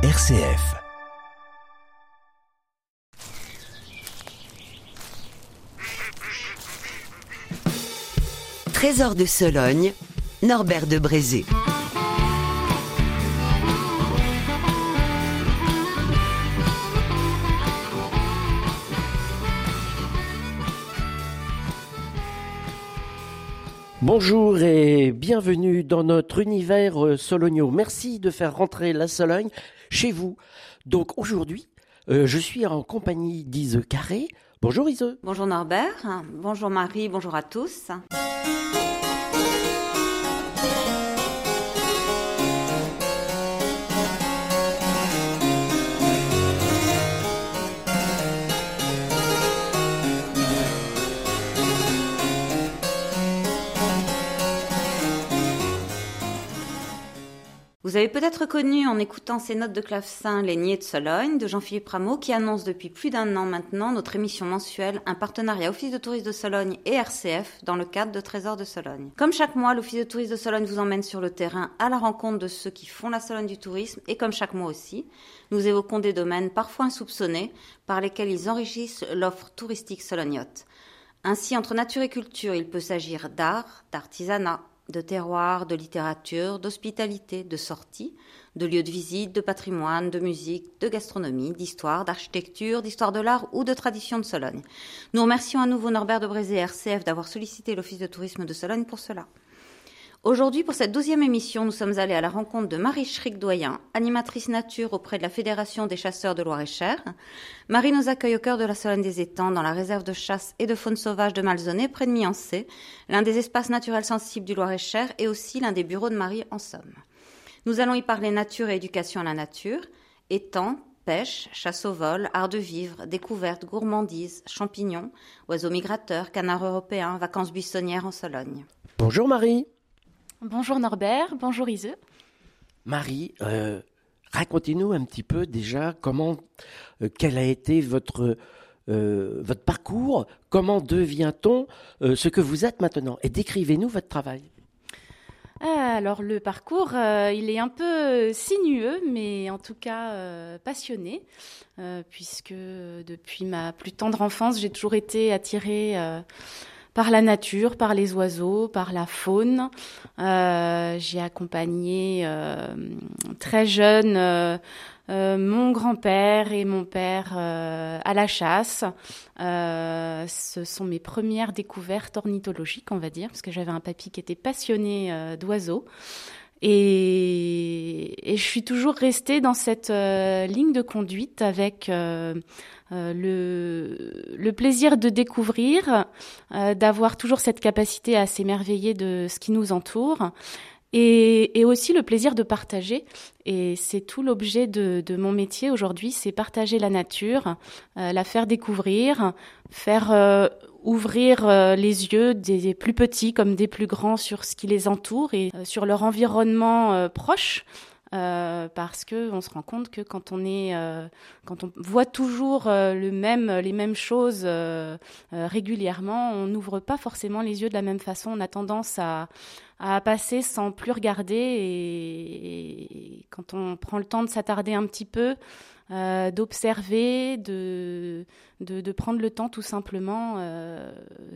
RCF. Trésor de Sologne, Norbert de Brézé. Bonjour et bienvenue dans notre univers euh, sologno. Merci de faire rentrer la Sologne chez vous. Donc aujourd'hui, euh, je suis en compagnie d'Ise Carré. Bonjour Ise. Bonjour Norbert, bonjour Marie, bonjour à tous. Vous avez peut-être connu en écoutant ces notes de clavecin Les Niais de Sologne de Jean-Philippe Rameau qui annonce depuis plus d'un an maintenant notre émission mensuelle, un partenariat Office de tourisme de Sologne et RCF dans le cadre de Trésor de Sologne. Comme chaque mois, l'Office de tourisme de Sologne vous emmène sur le terrain à la rencontre de ceux qui font la Sologne du tourisme et comme chaque mois aussi, nous évoquons des domaines parfois insoupçonnés par lesquels ils enrichissent l'offre touristique solognote. Ainsi, entre nature et culture, il peut s'agir d'art, d'artisanat, de terroir, de littérature, d'hospitalité, de sortie, de lieux de visite, de patrimoine, de musique, de gastronomie, d'histoire, d'architecture, d'histoire de l'art ou de tradition de Sologne. Nous remercions à nouveau Norbert de Brézé RCF d'avoir sollicité l'Office de tourisme de Sologne pour cela. Aujourd'hui, pour cette douzième émission, nous sommes allés à la rencontre de Marie Schrick-Doyen, animatrice nature auprès de la Fédération des chasseurs de Loire-et-Cher. Marie nous accueille au cœur de la Solène des Étangs, dans la réserve de chasse et de faune sauvage de Malzonnet, près de Miancé, l'un des espaces naturels sensibles du Loire-et-Cher et aussi l'un des bureaux de Marie en Somme. Nous allons y parler nature et éducation à la nature, étangs, pêche, chasse au vol, art de vivre, découverte, gourmandise, champignons, oiseaux migrateurs, canards européens, vacances buissonnières en Sologne. Bonjour Marie. Bonjour Norbert, bonjour Ise. Marie, euh, racontez-nous un petit peu déjà comment, euh, quel a été votre, euh, votre parcours, comment devient-on ce que vous êtes maintenant et décrivez-nous votre travail. Ah, alors le parcours, il est un peu sinueux, mais en tout cas passionné, puisque depuis ma plus tendre enfance, j'ai toujours été attirée par la nature, par les oiseaux, par la faune. Euh, j'ai accompagné euh, très jeune euh, mon grand-père et mon père à la chasse. ce sont mes premières découvertes ornithologiques, on va dire, parce que j'avais un papy qui était passionné d'oiseaux. Et, je suis toujours restée dans cette ligne de conduite avec euh, le, le, plaisir de découvrir, euh, d'avoir toujours cette capacité à s'émerveiller de ce qui nous entoure. Et, aussi le plaisir de partager. Et c'est tout l'objet de, mon métier aujourd'hui, c'est partager la nature, euh, la faire découvrir, faire ouvrir les yeux des, plus petits comme des plus grands sur ce qui les entoure et sur leur environnement proche. Euh, parce que on se rend compte que quand on euh, voit toujours euh, les mêmes choses régulièrement, on n'ouvre pas forcément les yeux de la même façon. On a tendance à, à passer sans plus regarder et, quand on prend le temps de s'attarder un petit peu, d'observer, de, de, prendre le temps tout simplement, ben,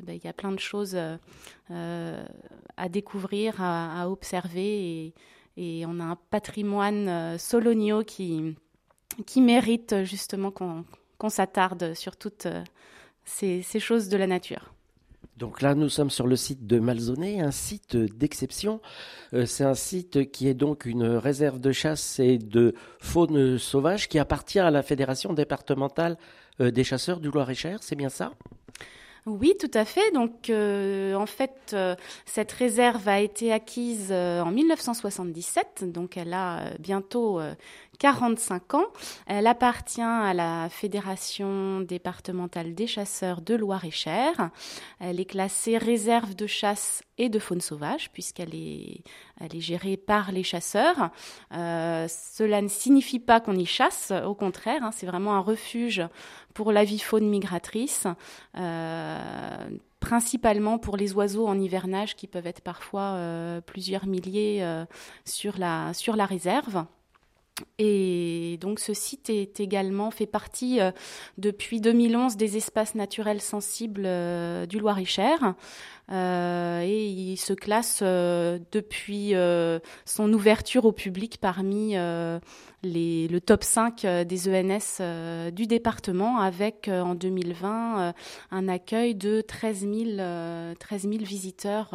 il y a plein de choses à découvrir, à, observer et on a un patrimoine euh, solonio qui, qui mérite justement qu'on s'attarde sur toutes euh, ces, choses de la nature. Donc là, nous sommes sur le site de Malzonnet, un site d'exception. Euh, c'est un site qui est donc une réserve de chasse et de faune sauvage qui appartient à la Fédération départementale des chasseurs du Loir-et-Cher, c'est bien ça? Oui, tout à fait. Donc, euh, en fait, euh, cette réserve a été acquise euh, en 1977, donc elle a bientôt 45 ans. Elle appartient à la Fédération départementale des chasseurs de Loire-et-Cher. Elle est classée réserve de chasse et de faune sauvage puisqu'elle est, gérée par les chasseurs. Euh, cela ne signifie pas qu'on y chasse, au contraire, hein, c'est vraiment un refuge pour la vie faune migratrice. Euh, principalement pour les oiseaux en hivernage qui peuvent être parfois euh, plusieurs milliers sur la réserve. Et donc ce site est également fait partie euh, depuis 2011 des espaces naturels sensibles euh, du Loir-et-Cher. Euh, et il se classe depuis son ouverture au public parmi les, le top 5 des ENS du département avec en 2020 un accueil de 13 000, 13 000 visiteurs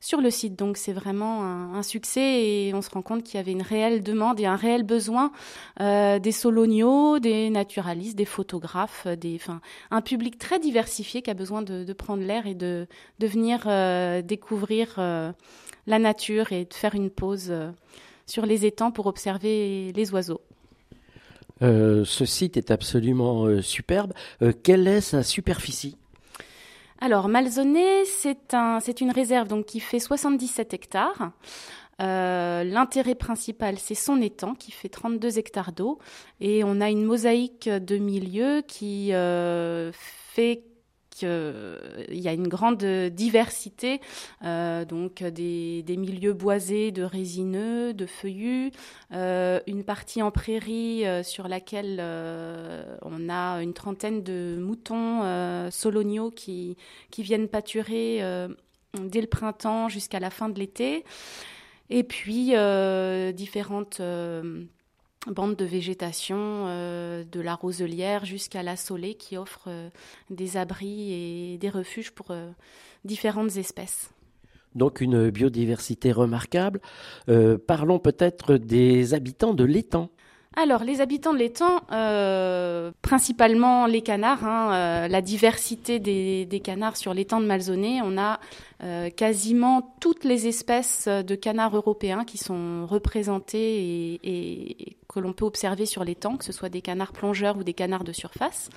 sur le site. Donc c'est vraiment un, succès et on se rend compte qu'il y avait une réelle demande et un réel besoin euh, des soloniaux, des naturalistes, des photographes, enfin, un public très diversifié qui a besoin de, prendre l'air et de, venir euh, découvrir euh, la nature et de faire une pause sur les étangs pour observer les oiseaux. ce site est absolument superbe. quelle est sa superficie? Alors, Malzonnet, c'est un, une réserve donc qui fait 77 hectares. Euh, l'intérêt principal, c'est son étang qui fait 32 hectares d'eau. Et on a une mosaïque de milieux qui euh, fait il y a une grande diversité, euh, donc des, milieux boisés de résineux, de feuillus, euh, une partie en prairie euh, sur laquelle on a une trentaine de moutons soloniaux qui, qui viennent pâturer dès le printemps jusqu'à la fin de l'été. Et puis différentes bande de végétation, euh, de la roselière jusqu'à la solée qui offre euh, des abris et des refuges pour euh, différentes espèces. Donc une biodiversité remarquable. parlons peut-être des habitants de l'étang. Alors, les habitants de l'étang, principalement les canards, hein, la diversité des, canards sur l'étang de Malzonnet, on a quasiment toutes les espèces de canards européens qui sont représentées et, que l'on peut observer sur temps, que ce soit des canards plongeurs ou des canards de surface.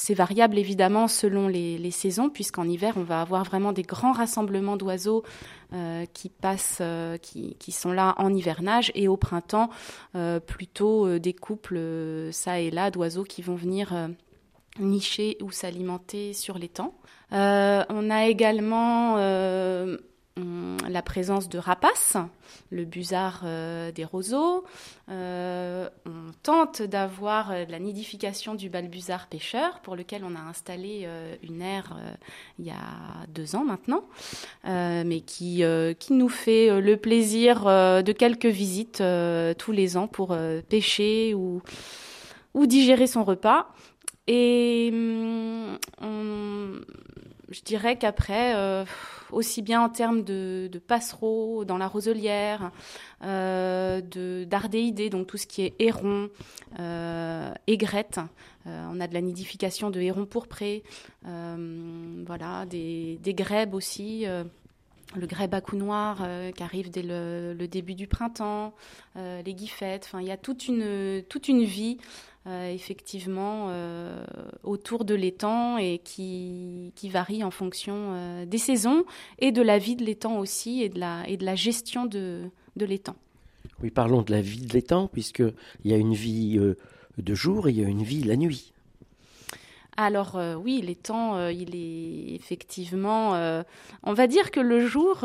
Euh, c'est variable évidemment selon les, saisons, puisqu'en hiver, on va avoir vraiment des grands rassemblements d'oiseaux euh, qui passent, euh, qui, sont là en hivernage, et au printemps, plutôt des couples, ça et là, d'oiseaux qui vont venir nicher ou s'alimenter sur les temps. on a également la présence de rapaces, le busard euh, des roseaux. Euh, on tente d'avoir euh, la nidification du balbuzard pêcheur, pour lequel on a installé une aire il y a deux ans maintenant, mais qui, qui nous fait le plaisir de quelques visites tous les ans pour pêcher ou, ou digérer son repas. Et hum, je dirais qu'après aussi bien en termes de, passereaux dans la roselière, euh, d'ardéidés, donc tout ce qui est héron, euh, aigrette. Euh, on a de la nidification de hérons pourprés, euh, voilà, des, des grèbes aussi le grèbe à cou noir qui arrive dès le, début du printemps, les guifettes, enfin il y a toute une, toute une vie effectivement euh, autour de l'étang et qui, qui varie en fonction euh, des saisons et de la vie de l'étang aussi et de la, et de la gestion de, de l'étang. Oui, parlons de la vie de l'étang, puisqu'il y a une vie de jour et il y a une vie la nuit. Alors oui, l'étang, il est effectivement, on va dire que le jour,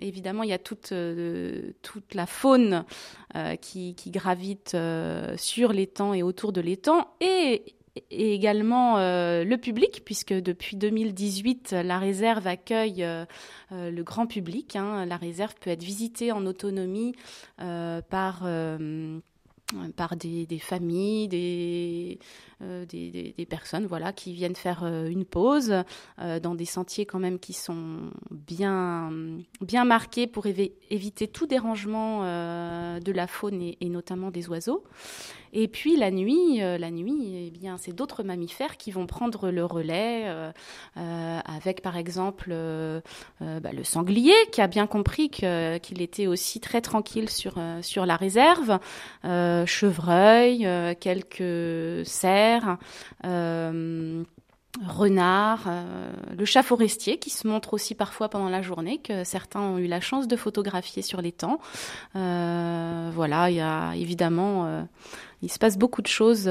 évidemment, il y a toute, euh, toute la faune euh, qui, gravite euh, sur l'étang et autour de l'étang, et, également le public, puisque depuis 2018, la réserve accueille le grand public. Hein. La réserve peut être visitée en autonomie par par des, familles, euh, des, des, personnes voilà, qui viennent faire euh, une pause euh, dans des sentiers quand même qui sont bien, bien marqués pour éviter tout dérangement de la faune et, notamment des oiseaux. Et puis la nuit, la nuit, eh bien, c'est d'autres mammifères qui vont prendre le relais, avec par exemple bah, le sanglier qui a bien compris qu'il était aussi très tranquille sur, sur la réserve chevreuil, euh, quelques cerfs, euh, renards, euh, le chat forestier qui se montre aussi parfois pendant la journée, que certains ont eu la chance de photographier sur les temps. voilà, il y a évidemment, il se passe beaucoup de choses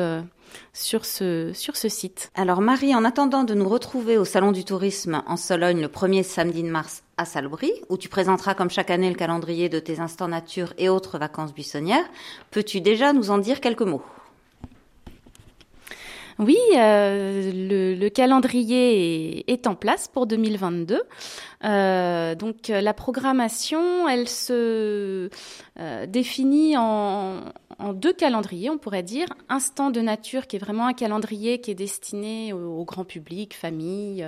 sur ce, sur ce site. Alors Marie, en attendant de nous retrouver au Salon du Tourisme en Sologne le 1er samedi de mars à Salbris, où tu présenteras comme chaque année le calendrier de tes instants nature et autres vacances buissonnières. Peux-tu déjà nous en dire quelques mots? Oui, euh, le, calendrier est, en place pour 2022. Euh, donc la programmation, elle se euh, définit en, deux calendriers, on pourrait dire. Instant de nature, qui est vraiment un calendrier qui est destiné au, grand public, famille,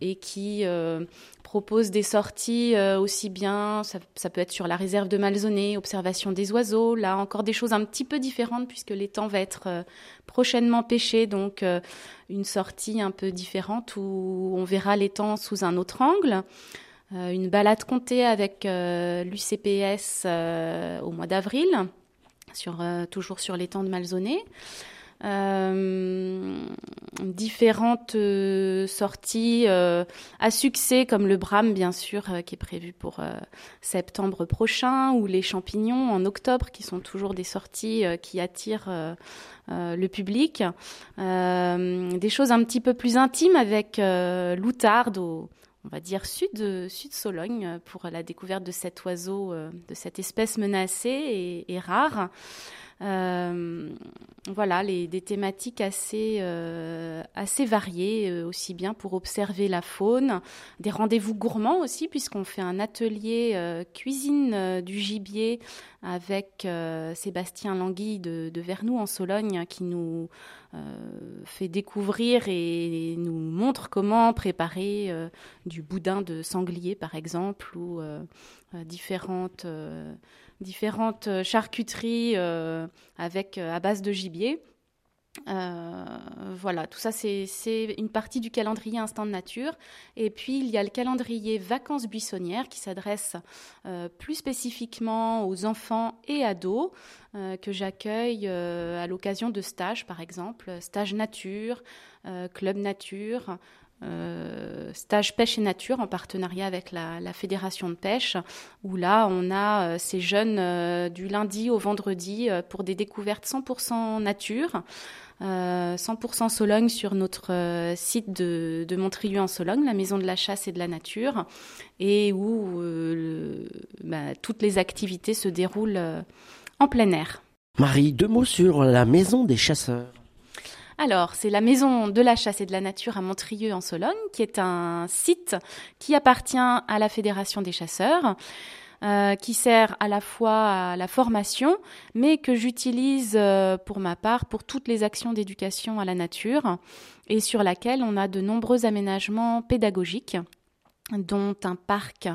et qui propose des sorties euh, aussi bien, ça, peut être sur la réserve de Malzonnet, observation des oiseaux, là encore des choses un petit peu différentes puisque l'étang va être euh, prochainement pêché, donc euh, une sortie un peu différente où on verra l'étang sous un autre angle. une balade comptée avec l'UCPS au mois d'avril, toujours sur l'étang de Malzonnet. Euh, différentes euh, sorties euh, à succès comme le Bram bien sûr qui est prévu pour septembre prochain ou les champignons en octobre qui sont toujours des sorties qui attirent le public. des choses un petit peu plus intimes avec l'outarde au on va dire sud sud Sologne pour la découverte de cet oiseau, de cette espèce menacée et rare. Euh, voilà, des thématiques assez, euh, variées, euh, aussi bien pour observer la faune, des rendez-vous gourmands aussi, puisqu'on fait un atelier cuisine du gibier avec Sébastien Languille de, de, Vernoux en Sologne qui nous fait découvrir et, nous montre comment préparer du boudin de sanglier, par exemple, ou différentes différentes euh, charcuteries euh, avec euh, à base de gibier. voilà, tout ça c'est une partie du calendrier instant de nature. Et puis il y a le calendrier vacances buissonnières qui s'adresse plus spécifiquement aux enfants et ados que j'accueille à l'occasion de stages par exemple, stage nature, club nature, euh, stage pêche et nature en partenariat avec la, fédération de pêche, où là on a euh, ces jeunes euh, du lundi au vendredi pour des découvertes 100% nature. 100% Sologne sur notre site de, de Montrieux en Sologne, la maison de la chasse et de la nature, et où bah, toutes les activités se déroulent en plein air. Marie, deux mots sur la maison des chasseurs. Alors, c'est la Maison de la Chasse et de la Nature à Montrieux en Sologne, qui est un site qui appartient à la Fédération des chasseurs. Euh, qui sert à la fois à la formation, mais que j'utilise euh, pour ma part pour toutes les actions d'éducation à la nature et sur laquelle on a de nombreux aménagements pédagogiques dont un parc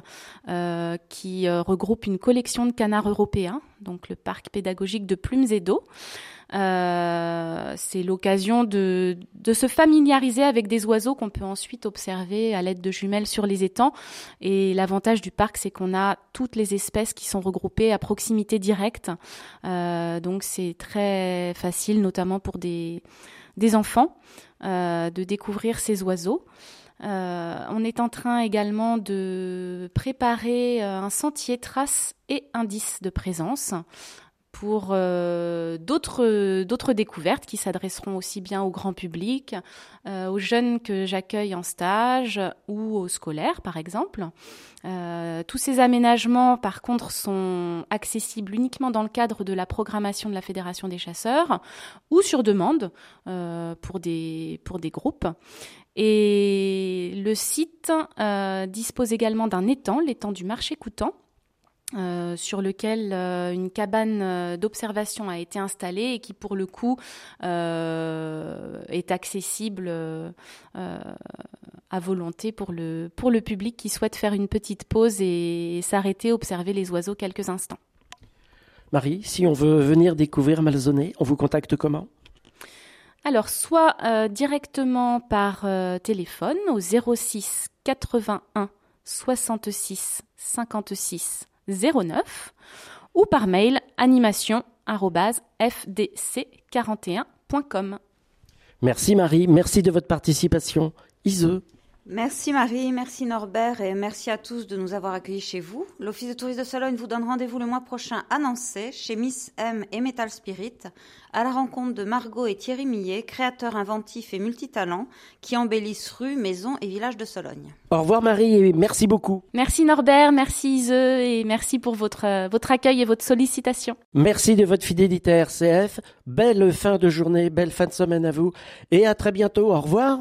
euh, qui regroupe une collection de canards européens, donc le parc pédagogique de plumes et d'eau, euh, c'est l'occasion de, se familiariser avec des oiseaux qu'on peut ensuite observer à l'aide de jumelles sur les étangs. Et l'avantage du parc, c'est qu'on a toutes les espèces qui sont regroupées à proximité directe. Euh, donc c'est très facile, notamment pour des, enfants, euh, de découvrir ces oiseaux. On est en train également de préparer un sentier traces et indices de présence pour euh, d'autres découvertes qui s'adresseront aussi bien au grand public, euh, aux jeunes que j'accueille en stage ou aux scolaires par exemple. Euh, tous ces aménagements par contre sont accessibles uniquement dans le cadre de la programmation de la Fédération des chasseurs ou sur demande pour des pour des groupes. Et le site dispose également d'un étang, l'étang du marché Coutant euh, sur lequel euh, une cabane euh, d'observation a été installée et qui pour le coup est accessible à volonté pour le, pour le public qui souhaite faire une petite pause et, s'arrêter, observer les oiseaux quelques instants. Marie, si on veut venir découvrir Malzonnet, on vous contacte comment? Alors, soit directement par téléphone au 06 81 66 56 09 ou par mail animation@fdc41.com. Merci Marie, merci de votre participation. Ise. Merci Marie, merci Norbert et merci à tous de nous avoir accueillis chez vous. L'Office de tourisme de Sologne vous donne rendez-vous le mois prochain à Nancy, chez Miss M et Metal Spirit, à la rencontre de Margot et Thierry Millet, créateurs inventifs et multitalents qui embellissent rues, maisons et villages de Sologne. Au revoir Marie et merci beaucoup. Merci Norbert, merci Ise et merci pour votre, euh, votre accueil et votre sollicitation. Merci de votre fidélité à RCF. Belle fin de journée, belle fin de semaine à vous et à très bientôt. Au revoir.